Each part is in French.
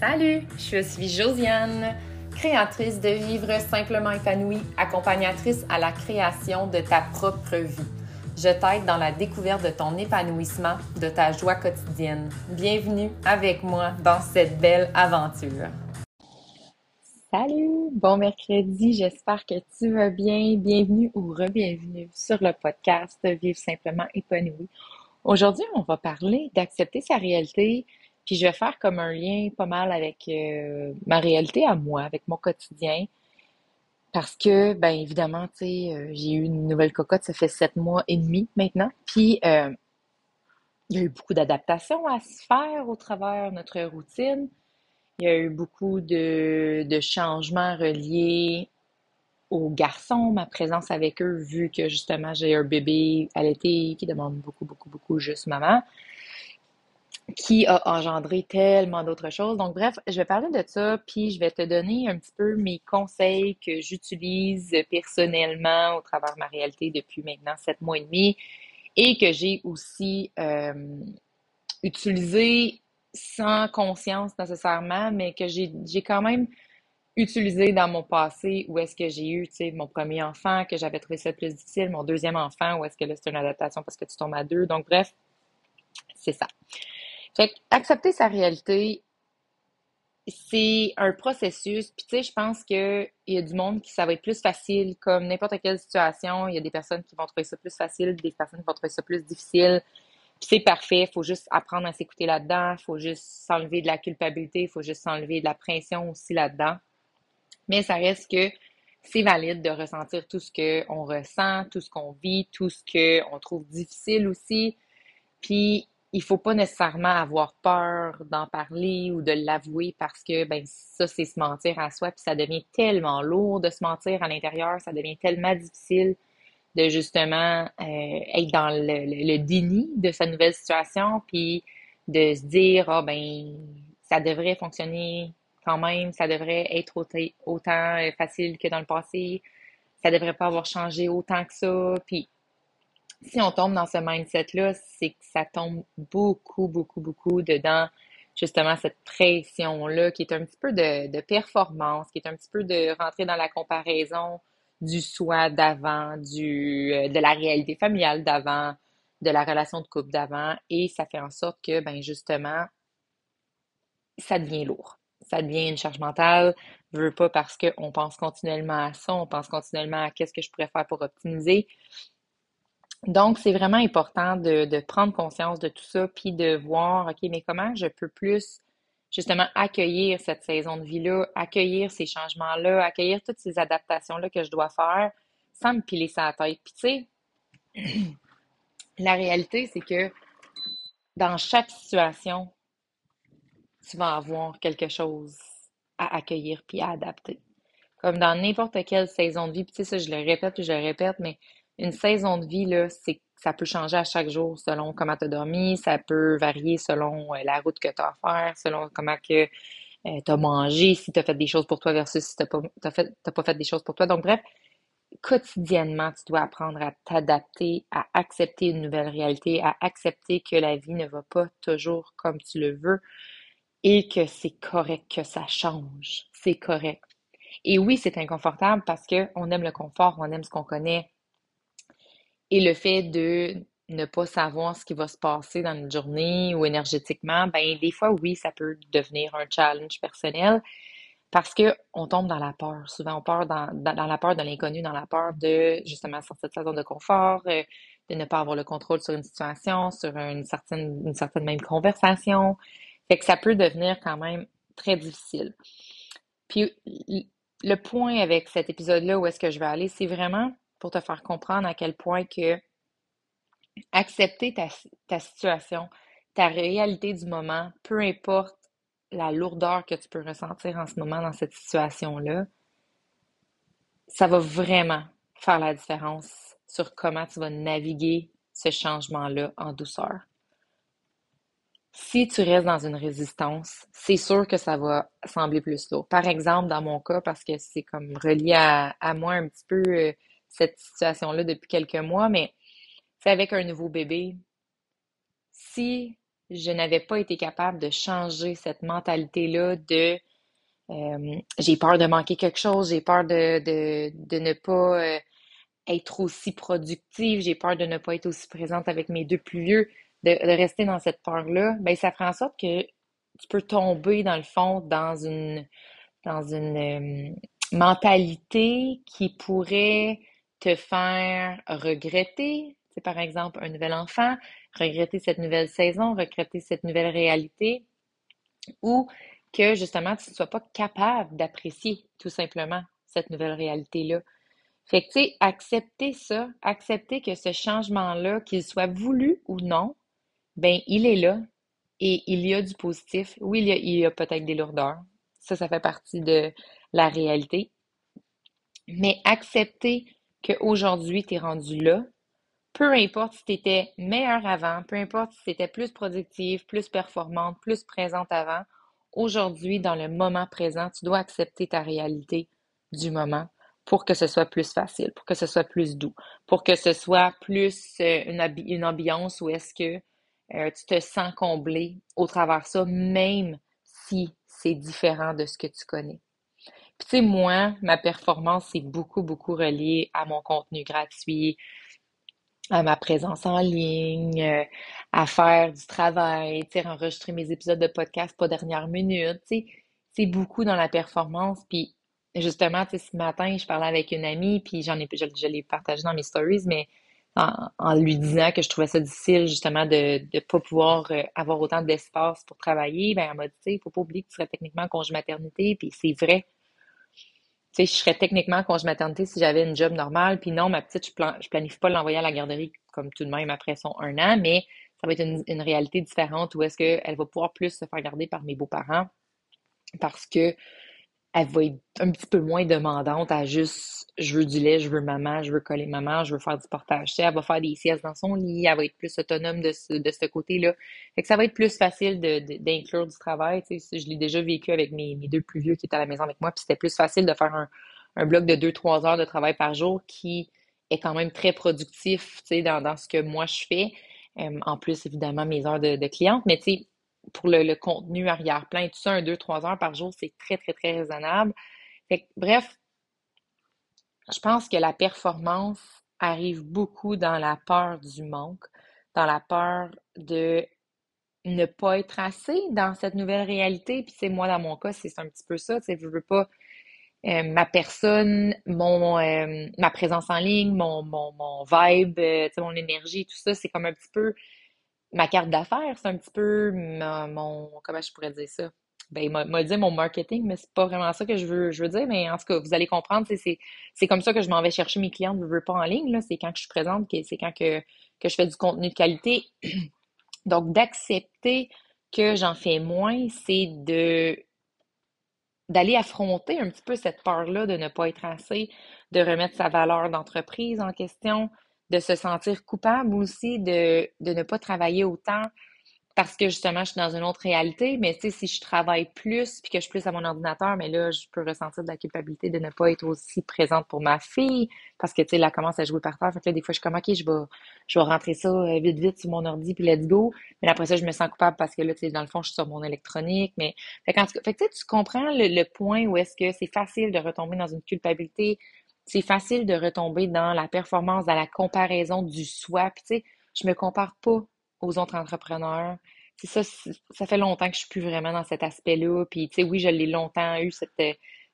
Salut, je suis Josiane, créatrice de Vivre simplement épanouie, accompagnatrice à la création de ta propre vie. Je t'aide dans la découverte de ton épanouissement, de ta joie quotidienne. Bienvenue avec moi dans cette belle aventure. Salut, bon mercredi, j'espère que tu vas bien. Bienvenue ou re-bienvenue sur le podcast Vivre simplement épanoui. Aujourd'hui, on va parler d'accepter sa réalité, puis je vais faire comme un lien pas mal avec euh, ma réalité à moi, avec mon quotidien. Parce que, ben évidemment, tu sais, euh, j'ai eu une nouvelle cocotte, ça fait sept mois et demi maintenant. Puis, euh, il y a eu beaucoup d'adaptations à se faire au travers de notre routine. Il y a eu beaucoup de, de changements reliés aux garçons, ma présence avec eux, vu que justement j'ai un bébé à l'été qui demande beaucoup, beaucoup, beaucoup juste maman qui a engendré tellement d'autres choses. Donc, bref, je vais parler de ça, puis je vais te donner un petit peu mes conseils que j'utilise personnellement au travers de ma réalité depuis maintenant sept mois et demi et que j'ai aussi euh, utilisé sans conscience nécessairement, mais que j'ai quand même utilisé dans mon passé où est-ce que j'ai eu, tu sais, mon premier enfant, que j'avais trouvé ça plus difficile, mon deuxième enfant, où est-ce que là, c'est une adaptation parce que tu tombes à deux. Donc, bref, c'est ça. Fait accepter sa réalité, c'est un processus. Puis tu sais, je pense qu'il y a du monde qui ça va être plus facile, comme n'importe quelle situation. Il y a des personnes qui vont trouver ça plus facile, des personnes qui vont trouver ça plus difficile. Puis c'est parfait, faut juste apprendre à s'écouter là-dedans, faut juste s'enlever de la culpabilité, il faut juste s'enlever de la pression aussi là-dedans. Mais ça reste que c'est valide de ressentir tout ce qu'on ressent, tout ce qu'on vit, tout ce qu'on trouve difficile aussi. Puis il faut pas nécessairement avoir peur d'en parler ou de l'avouer parce que ben ça c'est se mentir à soi puis ça devient tellement lourd de se mentir à l'intérieur, ça devient tellement difficile de justement euh, être dans le, déni de sa nouvelle situation puis de se dire ah ben ça devrait fonctionner quand même, ça devrait être autant, euh, facile que dans le passé, ça devrait pas avoir changé autant que ça puis si on tombe dans ce mindset-là, c'est que ça tombe beaucoup, beaucoup, beaucoup dedans justement cette pression-là qui est un petit peu de, performance, qui est un petit peu de rentrer dans la comparaison du soi d'avant, du euh, de la réalité familiale d'avant, de la relation de couple d'avant, et ça fait en sorte que, ben justement, ça devient lourd. Ça devient une charge mentale. Je veux pas parce qu'on pense continuellement à ça, on pense continuellement à qu'est-ce que je pourrais faire pour optimiser. Donc, c'est vraiment important de, de, prendre conscience de tout ça, puis de voir, OK, mais comment je peux plus justement accueillir cette saison de vie-là, accueillir ces changements-là, accueillir toutes ces adaptations-là que je dois faire sans me piler sa tête. Puis tu sais, la réalité, c'est que dans chaque situation, tu vas avoir quelque chose à accueillir puis à adapter. Comme dans n'importe quelle saison de vie, puis tu sais, ça, je le répète puis je le répète, mais une saison de vie, là, c'est ça peut changer à chaque jour selon comment tu as dormi, ça peut varier selon euh, la route que tu as à faire, selon comment que euh, tu as mangé, si tu as fait des choses pour toi versus si tu n'as pas, fait, pas fait des choses pour toi. Donc, bref, quotidiennement, tu dois apprendre à t'adapter, à accepter une nouvelle réalité, à accepter que la vie ne va pas toujours comme tu le veux et que c'est correct que ça change. C'est correct. Et oui, c'est inconfortable parce qu'on aime le confort, on aime ce qu'on connaît, et le fait de ne pas savoir ce qui va se passer dans une journée ou énergétiquement, ben des fois, oui, ça peut devenir un challenge personnel parce qu'on tombe dans la peur. Souvent, on part dans, dans, la peur de l'inconnu, dans la peur de justement sortir de sa zone de confort, euh, de ne pas avoir le contrôle sur une situation, sur une certaine, une certaine même conversation. Fait que ça peut devenir quand même très difficile. Puis le point avec cet épisode-là, où est-ce que je vais aller, c'est vraiment pour te faire comprendre à quel point que accepter ta, situation, ta réalité du moment, peu importe la lourdeur que tu peux ressentir en ce moment dans cette situation-là, ça va vraiment faire la différence sur comment tu vas naviguer ce changement-là en douceur. Si tu restes dans une résistance, c'est sûr que ça va sembler plus lourd. Par exemple, dans mon cas, parce que c'est comme relié à, à moi un petit peu, euh, cette situation-là depuis quelques mois, mais c'est avec un nouveau bébé. Si je n'avais pas été capable de changer cette mentalité-là de euh, j'ai peur de manquer quelque chose, j'ai peur de, de, de, ne pas euh, être aussi productive, j'ai peur de ne pas être aussi présente avec mes deux plus vieux, de, rester dans cette peur-là, ben ça fait en sorte que tu peux tomber dans le fond dans une dans une euh, mentalité qui pourrait te faire regretter, c'est par exemple un nouvel enfant, regretter cette nouvelle saison, regretter cette nouvelle réalité, ou que justement tu ne sois pas capable d'apprécier tout simplement cette nouvelle réalité-là. Fait que, tu sais, accepter ça, accepter que ce changement-là, qu'il soit voulu ou non, ben, il est là et il y a du positif. Oui, il y a, il y a peut-être des lourdeurs. Ça, ça fait partie de la réalité. Mais accepter qu'aujourd'hui, tu es rendu là, peu importe si tu étais meilleur avant, peu importe si tu étais plus productive, plus performante, plus présente avant, aujourd'hui, dans le moment présent, tu dois accepter ta réalité du moment pour que ce soit plus facile, pour que ce soit plus doux, pour que ce soit plus euh, une, ambiance où est-ce que euh, tu te sens comblé au travers ça, même si c'est différent de ce que tu connais. Puis tu sais, moi, ma performance, c'est beaucoup, beaucoup relié à mon contenu gratuit, à ma présence en ligne, euh, à faire du travail, tu sais, enregistrer mes épisodes de podcast pas dernière minute, tu sais, c'est beaucoup dans la performance. Puis justement, tu sais, ce matin, je parlais avec une amie, puis j'en ai, je, je l'ai partagé dans mes stories, mais en, lui disant que je trouvais ça difficile justement de ne pas pouvoir euh, avoir autant d'espace pour travailler, ben elle m'a dit, il faut pas oublier que tu serais techniquement en congé maternité, puis c'est vrai. Tu sais, je serais techniquement en congé maternité si j'avais une job normale, puis non, ma petite, je, plan, planifie pas l'envoyer à la garderie comme tout de même après son un an, mais ça va être une, une réalité différente où est-ce qu'elle va pouvoir plus se faire garder par mes beaux-parents parce que elle va être un petit peu moins demandante à juste je veux du lait, je veux maman, je veux coller maman, je veux faire du portage. elle va faire des siestes dans son lit, elle va être plus autonome de ce, de ce côté-là. Fait que ça va être plus facile d'inclure du travail. Tu sais, je l'ai déjà vécu avec mes, mes, deux plus vieux qui étaient à la maison avec moi, puis c'était plus facile de faire un, un bloc de 2-3 heures de travail par jour qui est quand même très productif tu sais, dans, dans ce que moi je fais. Euh, en plus, évidemment, mes heures de, de cliente, mais tu sais, pour le, contenu arrière-plan tout ça, un, deux, trois heures par jour, c'est très, très, très raisonnable. bref, je pense que la performance arrive beaucoup dans la peur du manque, dans la peur de ne pas être assez dans cette nouvelle réalité. Puis, c'est moi, dans mon cas, c'est un petit peu ça. Tu sais, je veux pas euh, ma personne, mon euh, ma présence en ligne, mon, mon, mon vibe, euh, mon énergie, tout ça, c'est comme un petit peu ma carte d'affaires, c'est un petit peu mon, comment je pourrais dire ça? Ben, m'a dit mon marketing, mais c'est pas vraiment ça que je veux, je veux dire, mais en tout cas, vous allez comprendre, c'est, comme ça que je m'en vais chercher mes clients, je veux pas en ligne, c'est quand je suis présente, c'est quand que, que je fais du contenu de qualité. Donc, d'accepter que j'en fais moins, c'est de d'aller affronter un petit peu cette peur-là de ne pas être assez, de remettre sa valeur d'entreprise en question, de se sentir coupable aussi de, ne pas travailler autant parce que justement, je suis dans une autre réalité. Mais tu sais, si je travaille plus puis que je suis plus à mon ordinateur, mais là, je peux ressentir de la culpabilité de ne pas être aussi présente pour ma fille parce que tu sais, elle commence à jouer par terre. Fait que là, des fois, je suis comme, OK, je vais, je vais rentrer ça euh, vite, vite sur mon ordi puis let's go. Mais après ça, je me sens coupable parce que là, tu sais, dans le fond, je suis sur mon électronique. Mais, fait, quand, fait que tu comprends le, le point où est-ce que c'est facile de retomber dans une culpabilité c'est facile de retomber dans la performance, dans la comparaison du soi. Puis, tu sais, je me compare pas aux autres entrepreneurs. Ça, ça fait longtemps que je suis plus vraiment dans cet aspect-là. Puis, tu sais, oui, je l'ai longtemps eu, cette,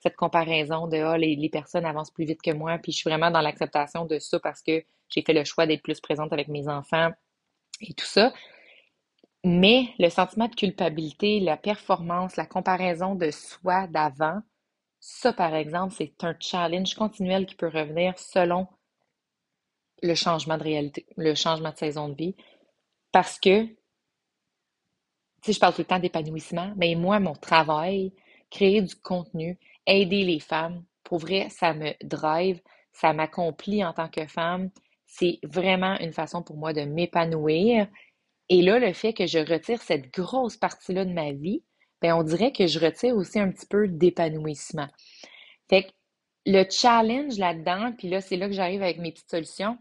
cette comparaison de, ah, les, les personnes avancent plus vite que moi. Puis, je suis vraiment dans l'acceptation de ça parce que j'ai fait le choix d'être plus présente avec mes enfants et tout ça. Mais le sentiment de culpabilité, la performance, la comparaison de soi d'avant, ça, par exemple, c'est un challenge continuel qui peut revenir selon le changement de réalité, le changement de saison de vie. Parce que, sais, je parle tout le temps d'épanouissement, mais moi, mon travail, créer du contenu, aider les femmes, pour vrai, ça me drive, ça m'accomplit en tant que femme. C'est vraiment une façon pour moi de m'épanouir. Et là, le fait que je retire cette grosse partie-là de ma vie, ben on dirait que je retire aussi un petit peu d'épanouissement. Fait que le challenge là-dedans, puis là, c'est là que j'arrive avec mes petites solutions,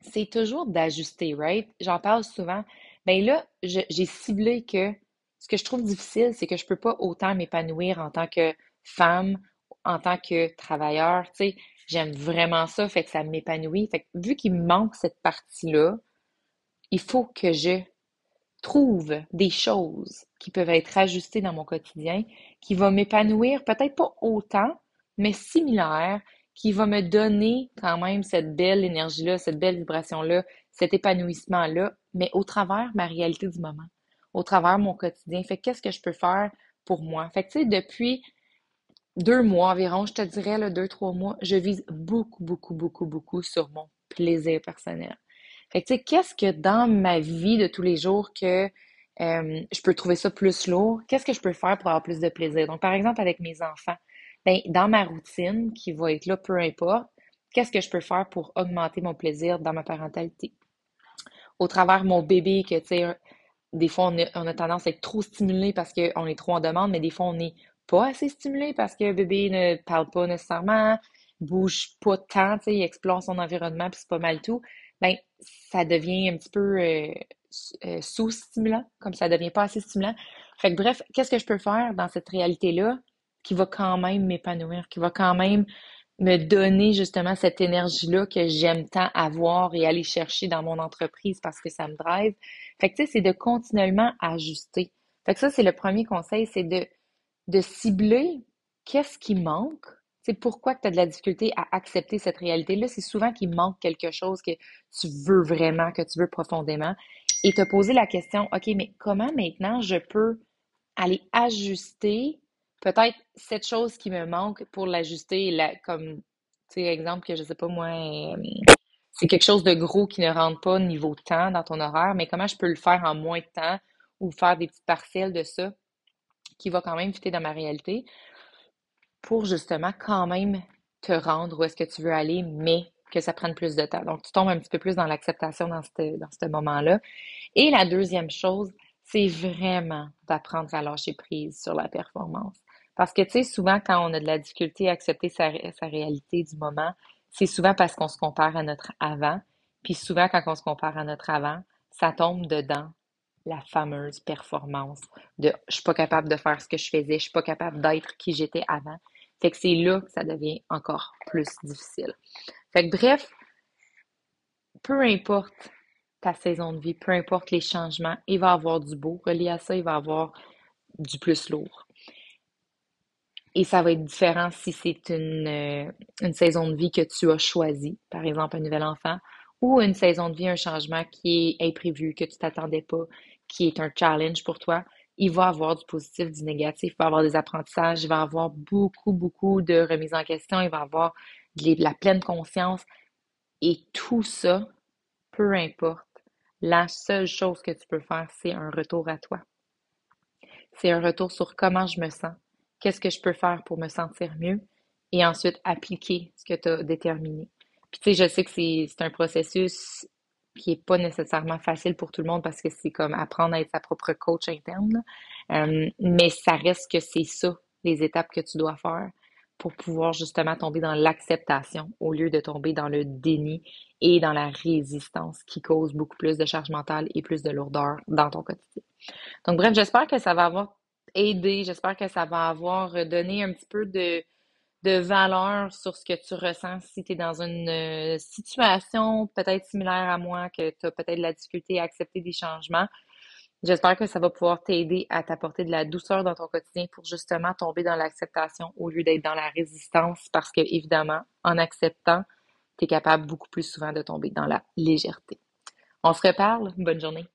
c'est toujours d'ajuster, right? J'en parle souvent. Mais là, j'ai ciblé que ce que je trouve difficile, c'est que je peux pas autant m'épanouir en tant que femme, en tant que travailleur. Tu sais, j'aime vraiment ça, fait que ça m'épanouit. Fait que vu qu'il me manque cette partie-là, il faut que je trouve des choses qui peuvent être ajustées dans mon quotidien, qui vont m'épanouir, peut-être pas autant, mais similaire, qui va me donner quand même cette belle énergie-là, cette belle vibration-là, cet épanouissement-là, mais au travers ma réalité du moment, au travers mon quotidien. Fait qu'est-ce que je peux faire pour moi? Fait que, tu sais, depuis deux mois environ, je te dirais, deux, trois mois, je vise beaucoup, beaucoup, beaucoup, beaucoup sur mon plaisir personnel. Fait que, tu sais, qu'est-ce que dans ma vie de tous les jours que euh, je peux trouver ça plus lourd? Qu'est-ce que je peux faire pour avoir plus de plaisir? Donc, par exemple, avec mes enfants, ben, dans ma routine, qui va être là, peu importe, qu'est-ce que je peux faire pour augmenter mon plaisir dans ma parentalité? Au travers mon bébé, que, tu sais, des fois, on a, tendance à être trop stimulé parce qu'on est trop en demande, mais des fois, on n'est pas assez stimulé parce que bébé ne parle pas nécessairement, bouge pas tant, tu sais, il explore son environnement, puis c'est pas mal tout. Ben, ça devient un petit peu euh, euh, sous-stimulant, comme ça devient pas assez stimulant. Fait que bref, qu'est-ce que je peux faire dans cette réalité-là qui va quand même m'épanouir, qui va quand même me donner justement cette énergie-là que j'aime tant avoir et aller chercher dans mon entreprise parce que ça me drive? Fait que tu c'est de continuellement ajuster. Fait que ça, c'est le premier conseil, c'est de, de cibler qu'est-ce qui manque. C'est pourquoi tu as de la difficulté à accepter cette réalité-là? C'est souvent qu'il manque quelque chose que tu veux vraiment, que tu veux profondément. Et te poser la question, OK, mais comment maintenant je peux aller ajuster peut-être cette chose qui me manque pour l'ajuster, comme, tu exemple que je sais pas moi, euh, c'est quelque chose de gros qui ne rentre pas niveau temps dans ton horaire, mais comment je peux le faire en moins de temps ou faire des petites partielles de ça qui va quand même fitter dans ma réalité? Pour justement quand même te rendre où est-ce que tu veux aller, mais que ça prenne plus de temps. Donc, tu tombes un petit peu plus dans l'acceptation dans ce dans moment-là. Et la deuxième chose, c'est vraiment d'apprendre à lâcher prise sur la performance. Parce que, tu sais, souvent, quand on a de la difficulté à accepter sa, sa réalité du moment, c'est souvent parce qu'on se compare à notre avant. Puis souvent, quand on se compare à notre avant, ça tombe dedans la fameuse performance de je suis pas capable de faire ce que je faisais, je suis pas capable d'être qui j'étais avant. Fait que c'est là que ça devient encore plus difficile. Fait que bref, peu importe ta saison de vie, peu importe les changements, il va y avoir du beau. Relié à ça, il va y avoir du plus lourd. Et ça va être différent si c'est une, euh, saison de vie que tu as choisie, par exemple un nouvel enfant, ou une saison de vie, un changement qui est imprévu, que tu t'attendais pas, qui est un challenge pour toi. Il va avoir du positif, du négatif, il va avoir des apprentissages, il va avoir beaucoup, beaucoup de remises en question, il va avoir de la pleine conscience. Et tout ça, peu importe, la seule chose que tu peux faire, c'est un retour à toi. C'est un retour sur comment je me sens, qu'est-ce que je peux faire pour me sentir mieux et ensuite appliquer ce que tu as déterminé. Puis tu sais, je sais que c'est un processus qui est pas nécessairement facile pour tout le monde parce que c'est comme apprendre à être sa propre coach interne. Mais ça reste que c'est ça, les étapes que tu dois faire pour pouvoir justement tomber dans l'acceptation au lieu de tomber dans le déni et dans la résistance qui cause beaucoup plus de charge mentale et plus de lourdeur dans ton quotidien. Donc bref, j'espère que ça va avoir aider. J'espère que ça va avoir donné un petit peu de, de valeur sur ce que tu ressens si tu es dans une euh, situation peut-être similaire à moi, que tu as peut-être de la difficulté à accepter des changements. J'espère que ça va pouvoir t'aider à t'apporter de la douceur dans ton quotidien pour justement tomber dans l'acceptation au lieu d'être dans la résistance parce que, évidemment, en acceptant, tu es capable beaucoup plus souvent de tomber dans la légèreté. On se reparle. Bonne journée.